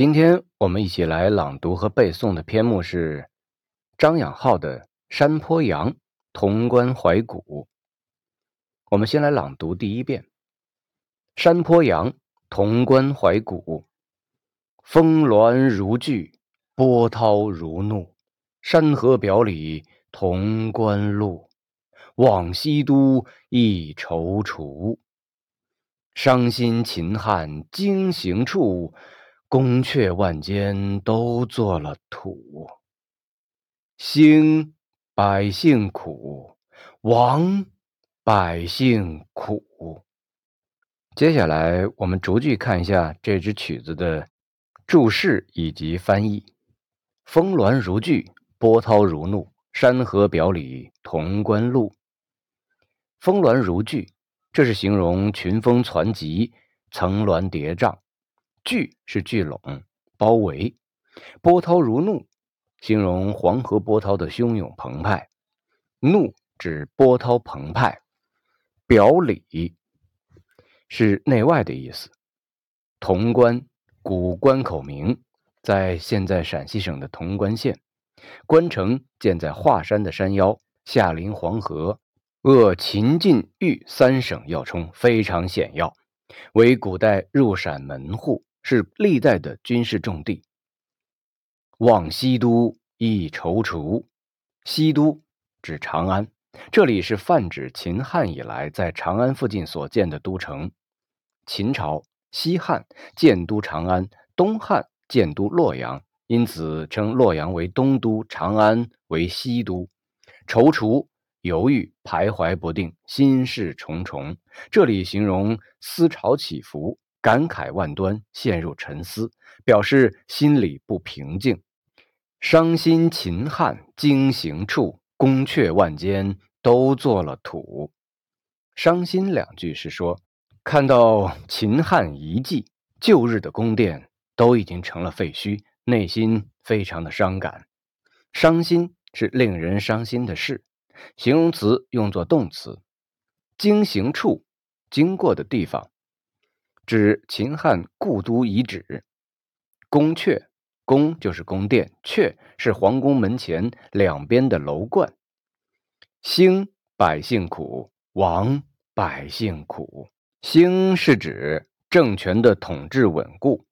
今天我们一起来朗读和背诵的篇目是张养浩的《山坡羊·潼关怀古》。我们先来朗读第一遍：《山坡羊·潼关怀古》。峰峦如聚，波涛如怒，山河表里潼关路。望西都亦踌躇，伤心秦汉经行处。宫阙万间都做了土，兴百姓苦，亡百姓苦。接下来，我们逐句看一下这支曲子的注释以及翻译。峰峦如聚，波涛如怒，山河表里潼关路。峰峦如聚，这是形容群峰攒集，层峦叠嶂。聚是聚拢、包围，波涛如怒，形容黄河波涛的汹涌澎湃。怒指波涛澎湃。表里是内外的意思。潼关，古关口名，在现在陕西省的潼关县。关城建在华山的山腰，下临黄河，扼秦晋豫三省要冲，非常险要，为古代入陕门户。是历代的军事重地。望西都亦踌躇，西都指长安，这里是泛指秦汉以来在长安附近所建的都城。秦朝、西汉建都长安，东汉建都洛阳，因此称洛阳为东都，长安为西都。踌躇、犹豫、徘徊不定，心事重重。这里形容思潮起伏。感慨万端，陷入沉思，表示心里不平静。伤心秦汉经行处，宫阙万间都做了土。伤心两句是说，看到秦汉遗迹，旧日的宫殿都已经成了废墟，内心非常的伤感。伤心是令人伤心的事，形容词用作动词。经行处，经过的地方。指秦汉故都遗址，宫阙，宫就是宫殿，阙是皇宫门前两边的楼观。兴百姓苦，亡百姓苦。兴是指政权的统治稳固，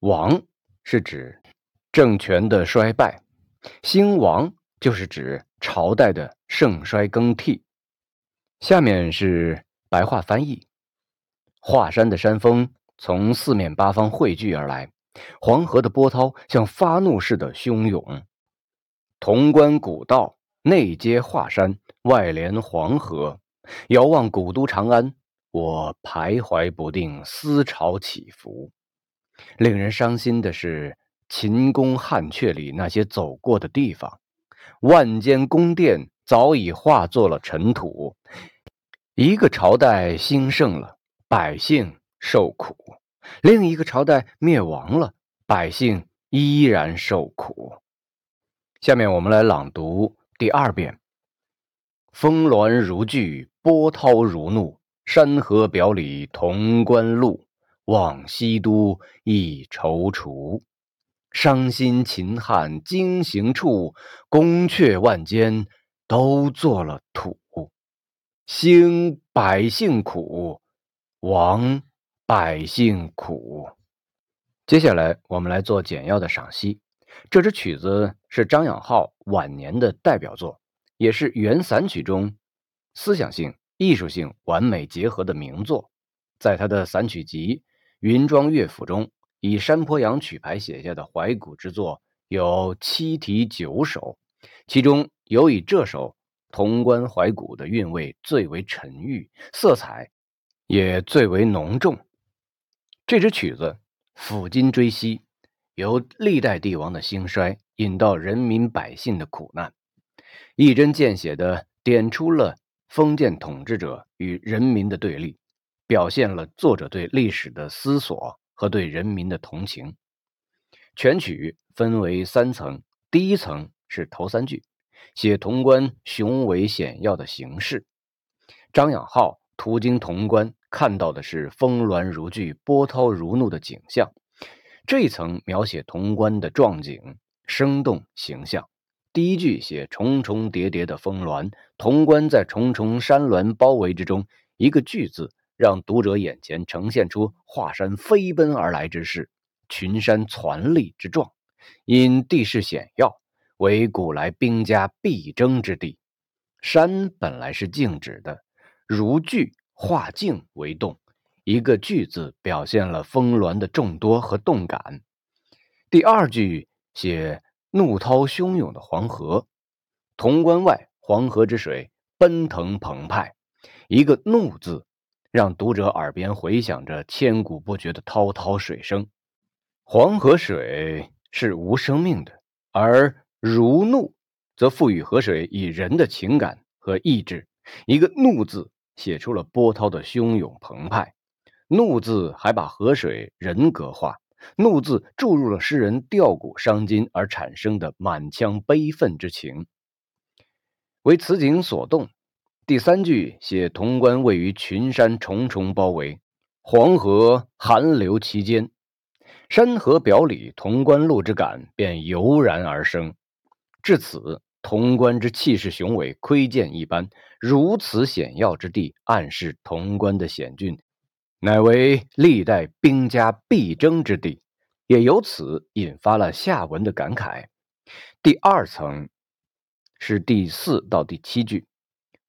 亡是指政权的衰败。兴亡就是指朝代的盛衰更替。下面是白话翻译。华山的山峰从四面八方汇聚而来，黄河的波涛像发怒似的汹涌。潼关古道内接华山，外连黄河，遥望古都长安，我徘徊不定，思潮起伏。令人伤心的是，秦宫汉阙里那些走过的地方，万间宫殿早已化作了尘土，一个朝代兴盛了。百姓受苦，另一个朝代灭亡了，百姓依然受苦。下面我们来朗读第二遍：峰峦如聚，波涛如怒，山河表里潼关路。望西都一踌躇，伤心秦汉经行处，宫阙万间都做了土。兴百姓苦。亡百姓苦。接下来，我们来做简要的赏析。这支曲子是张养浩晚年的代表作，也是原散曲中思想性、艺术性完美结合的名作。在他的散曲集《云庄乐府》中，以山坡羊曲牌写下的怀古之作有七题九首，其中尤以这首《潼关怀古》的韵味最为沉郁，色彩。也最为浓重。这支曲子抚今追昔，由历代帝王的兴衰引到人民百姓的苦难，一针见血地点出了封建统治者与人民的对立，表现了作者对历史的思索和对人民的同情。全曲分为三层，第一层是头三句，写潼关雄伟险要的形势。张养浩途经潼关。看到的是峰峦如聚、波涛如怒的景象，这一层描写潼关的壮景，生动形象。第一句写重重叠叠的峰峦，潼关在重重山峦包围之中，一个“巨”字，让读者眼前呈现出华山飞奔而来之势，群山攒立之状。因地势险要，为古来兵家必争之地。山本来是静止的，如聚化静为动。一个“巨”字表现了峰峦的众多和动感。第二句写怒涛汹涌的黄河，潼关外黄河之水奔腾澎湃。一个“怒”字，让读者耳边回响着千古不绝的滔滔水声。黄河水是无生命的，而如怒则赋予河水以人的情感和意志。一个“怒”字写出了波涛的汹涌澎湃。怒字还把河水人格化，怒字注入了诗人吊古伤今而产生的满腔悲愤之情，为此景所动。第三句写潼关位于群山重重包围，黄河寒流其间，山河表里潼关路之感便油然而生。至此，潼关之气势雄伟，窥见一斑。如此险要之地，暗示潼关的险峻。乃为历代兵家必争之地，也由此引发了下文的感慨。第二层是第四到第七句，“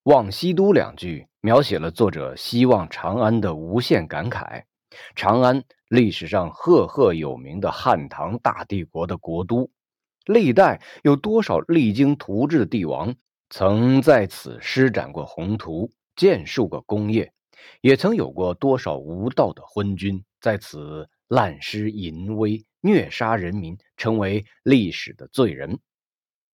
望西都”两句描写了作者希望长安的无限感慨。长安，历史上赫赫有名的汉唐大帝国的国都，历代有多少励精图治的帝王曾在此施展过宏图，建树过功业。也曾有过多少无道的昏君在此滥施淫威、虐杀人民，成为历史的罪人。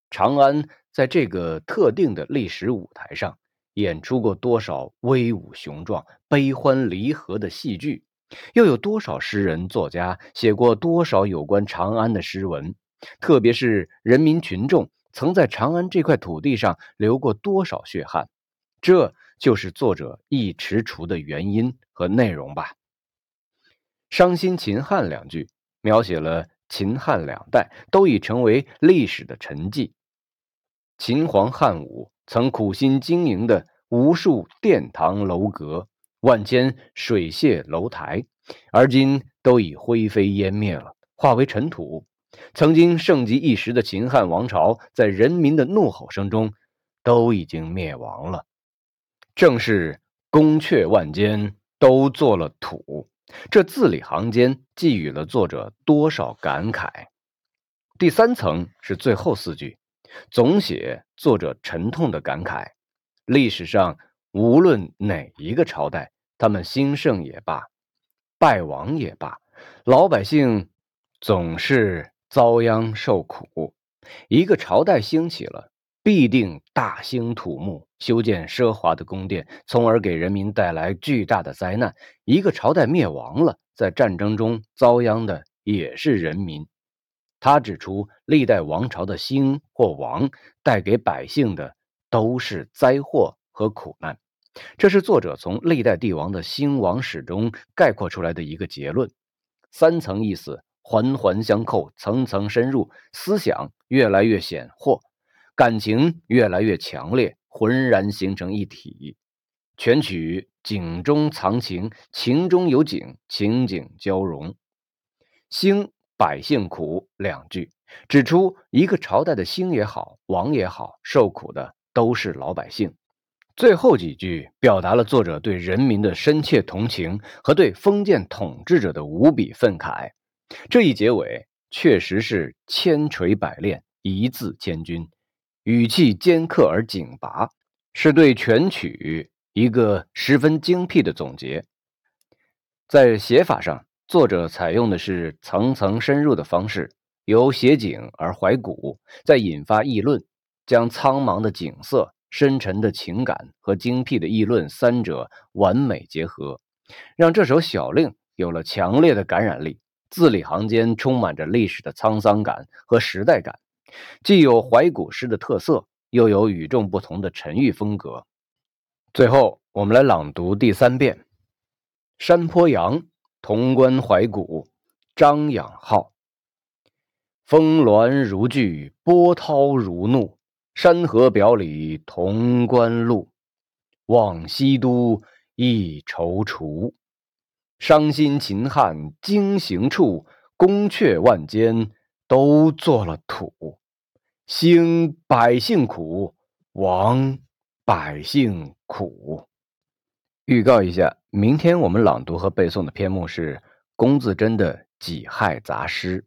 长安在这个特定的历史舞台上，演出过多少威武雄壮、悲欢离合的戏剧？又有多少诗人作家写过多少有关长安的诗文？特别是人民群众曾在长安这块土地上流过多少血汗？这。就是作者一踟蹰的原因和内容吧。伤心秦汉两句描写了秦汉两代都已成为历史的沉寂。秦皇汉武曾苦心经营的无数殿堂楼阁、万千水榭楼台，而今都已灰飞烟灭了，化为尘土。曾经盛极一时的秦汉王朝，在人民的怒吼声中，都已经灭亡了。正是宫阙万间都做了土，这字里行间寄予了作者多少感慨。第三层是最后四句，总写作者沉痛的感慨。历史上无论哪一个朝代，他们兴盛也罢，败亡也罢，老百姓总是遭殃受苦。一个朝代兴起了。必定大兴土木，修建奢华的宫殿，从而给人民带来巨大的灾难。一个朝代灭亡了，在战争中遭殃的也是人民。他指出，历代王朝的兴或亡，带给百姓的都是灾祸和苦难。这是作者从历代帝王的兴亡史中概括出来的一个结论。三层意思环环相扣，层层深入，思想越来越显豁。感情越来越强烈，浑然形成一体。全曲景中藏情，情中有景，情景交融。兴百姓苦两句，指出一个朝代的兴也好，亡也好，受苦的都是老百姓。最后几句表达了作者对人民的深切同情和对封建统治者的无比愤慨。这一结尾确实是千锤百炼，一字千钧。语气尖刻而紧拔，是对全曲一个十分精辟的总结。在写法上，作者采用的是层层深入的方式，由写景而怀古，再引发议论，将苍茫的景色、深沉的情感和精辟的议论三者完美结合，让这首小令有了强烈的感染力。字里行间充满着历史的沧桑感和时代感。既有怀古诗的特色，又有与众不同的沉郁风格。最后，我们来朗读第三遍：山坡羊，潼关怀古，张养浩。峰峦如聚，波涛如怒，山河表里潼关路。望西都一踌躇，伤心秦汉经行处，宫阙万间都做了土。兴百姓苦，亡百姓苦。预告一下，明天我们朗读和背诵的篇目是龚自珍的《己亥杂诗》。